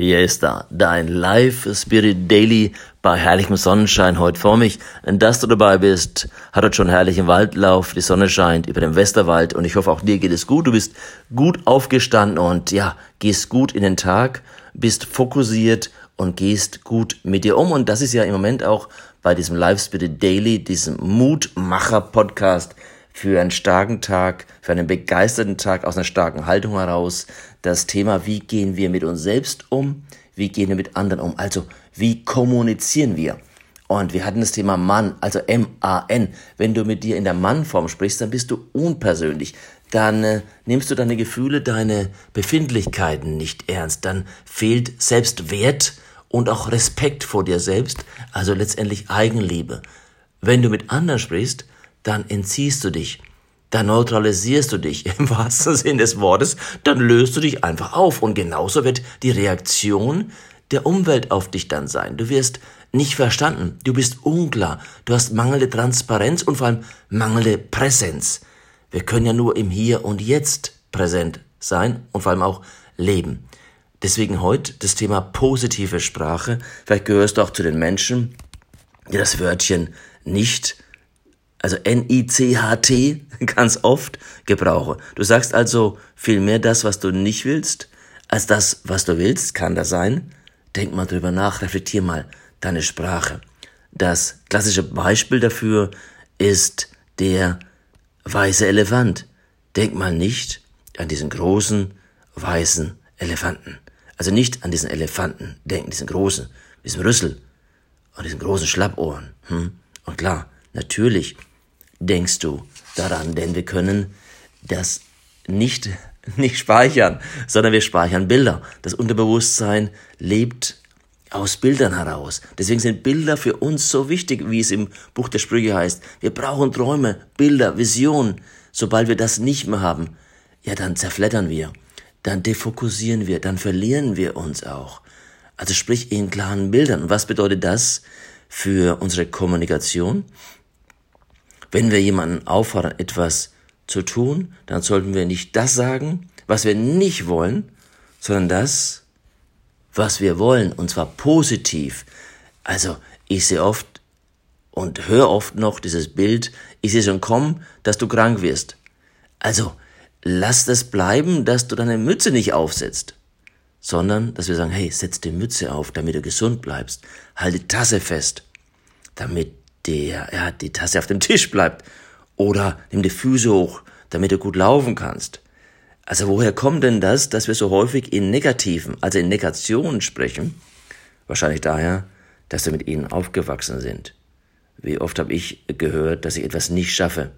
Hier ist da dein Live Spirit Daily bei herrlichem Sonnenschein heute vor mich. Dass du dabei bist, hat heute schon herrlichen Waldlauf, die Sonne scheint über dem Westerwald und ich hoffe auch dir geht es gut. Du bist gut aufgestanden und ja, gehst gut in den Tag, bist fokussiert und gehst gut mit dir um und das ist ja im Moment auch bei diesem Live Spirit Daily, diesem Mutmacher Podcast für einen starken Tag, für einen begeisterten Tag aus einer starken Haltung heraus. Das Thema, wie gehen wir mit uns selbst um, wie gehen wir mit anderen um, also wie kommunizieren wir. Und wir hatten das Thema Mann, also M-A-N. Wenn du mit dir in der Mannform sprichst, dann bist du unpersönlich. Dann äh, nimmst du deine Gefühle, deine Befindlichkeiten nicht ernst. Dann fehlt Selbstwert und auch Respekt vor dir selbst, also letztendlich Eigenliebe. Wenn du mit anderen sprichst, dann entziehst du dich, dann neutralisierst du dich im wahrsten Sinn des Wortes, dann löst du dich einfach auf und genauso wird die Reaktion der Umwelt auf dich dann sein. Du wirst nicht verstanden, du bist unklar, du hast mangelnde Transparenz und vor allem mangelnde Präsenz. Wir können ja nur im Hier und Jetzt präsent sein und vor allem auch leben. Deswegen heute das Thema positive Sprache. Vielleicht gehörst du auch zu den Menschen, die das Wörtchen nicht also N-I-C-H-T, ganz oft gebrauche. Du sagst also viel mehr das, was du nicht willst, als das, was du willst. Kann das sein? Denk mal drüber nach, reflektier mal deine Sprache. Das klassische Beispiel dafür ist der weiße Elefant. Denk mal nicht an diesen großen weißen Elefanten. Also nicht an diesen Elefanten denken, diesen großen, diesen Rüssel und diesen großen Schlappohren. Hm? Und klar, natürlich denkst du daran, denn wir können das nicht, nicht speichern, sondern wir speichern Bilder. Das Unterbewusstsein lebt aus Bildern heraus. Deswegen sind Bilder für uns so wichtig, wie es im Buch der Sprüche heißt. Wir brauchen Träume, Bilder, Visionen. Sobald wir das nicht mehr haben, ja, dann zerflettern wir, dann defokussieren wir, dann verlieren wir uns auch. Also sprich in klaren Bildern. Was bedeutet das für unsere Kommunikation? Wenn wir jemanden auffordern, etwas zu tun, dann sollten wir nicht das sagen, was wir nicht wollen, sondern das, was wir wollen, und zwar positiv. Also ich sehe oft und höre oft noch dieses Bild, ich sehe schon kommen, dass du krank wirst. Also lass das bleiben, dass du deine Mütze nicht aufsetzt, sondern dass wir sagen, hey, setz die Mütze auf, damit du gesund bleibst, halt die Tasse fest, damit der, ja, die Tasse auf dem Tisch bleibt. Oder nimm die Füße hoch, damit du gut laufen kannst. Also woher kommt denn das, dass wir so häufig in Negativen, also in Negationen sprechen? Wahrscheinlich daher, dass wir mit ihnen aufgewachsen sind. Wie oft habe ich gehört, dass ich etwas nicht schaffe,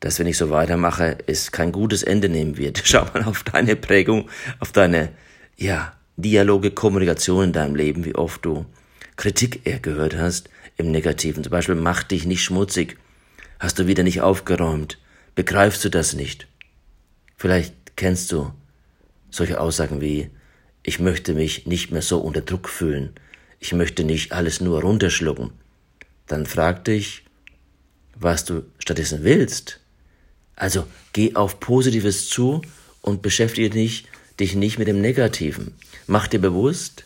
dass wenn ich so weitermache, es kein gutes Ende nehmen wird. Schau mal auf deine Prägung, auf deine, ja, Dialoge, Kommunikation in deinem Leben, wie oft du Kritik gehört hast, im Negativen. Zum Beispiel, mach dich nicht schmutzig. Hast du wieder nicht aufgeräumt? Begreifst du das nicht? Vielleicht kennst du solche Aussagen wie, ich möchte mich nicht mehr so unter Druck fühlen. Ich möchte nicht alles nur runterschlucken. Dann frag dich, was du stattdessen willst. Also geh auf Positives zu und beschäftige dich, dich nicht mit dem Negativen. Mach dir bewusst,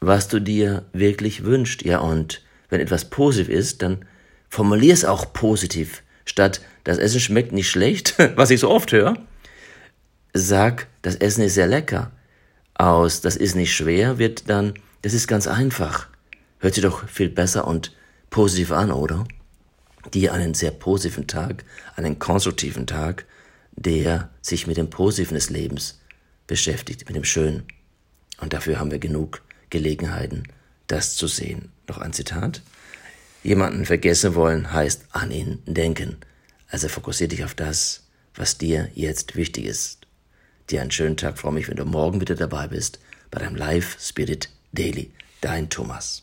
was du dir wirklich wünschst. Ja, und wenn etwas positiv ist, dann formulier es auch positiv. Statt das Essen schmeckt nicht schlecht, was ich so oft höre, sag, das Essen ist sehr lecker. Aus, das ist nicht schwer, wird dann, das ist ganz einfach. Hört sich doch viel besser und positiv an, oder? Dir einen sehr positiven Tag, einen konstruktiven Tag, der sich mit dem Positiven des Lebens beschäftigt, mit dem Schönen. Und dafür haben wir genug Gelegenheiten, das zu sehen. Noch ein Zitat. Jemanden vergessen wollen heißt an ihn denken. Also fokussier dich auf das, was dir jetzt wichtig ist. Dir einen schönen Tag, freue mich, wenn du morgen wieder dabei bist bei deinem Live Spirit Daily. Dein Thomas.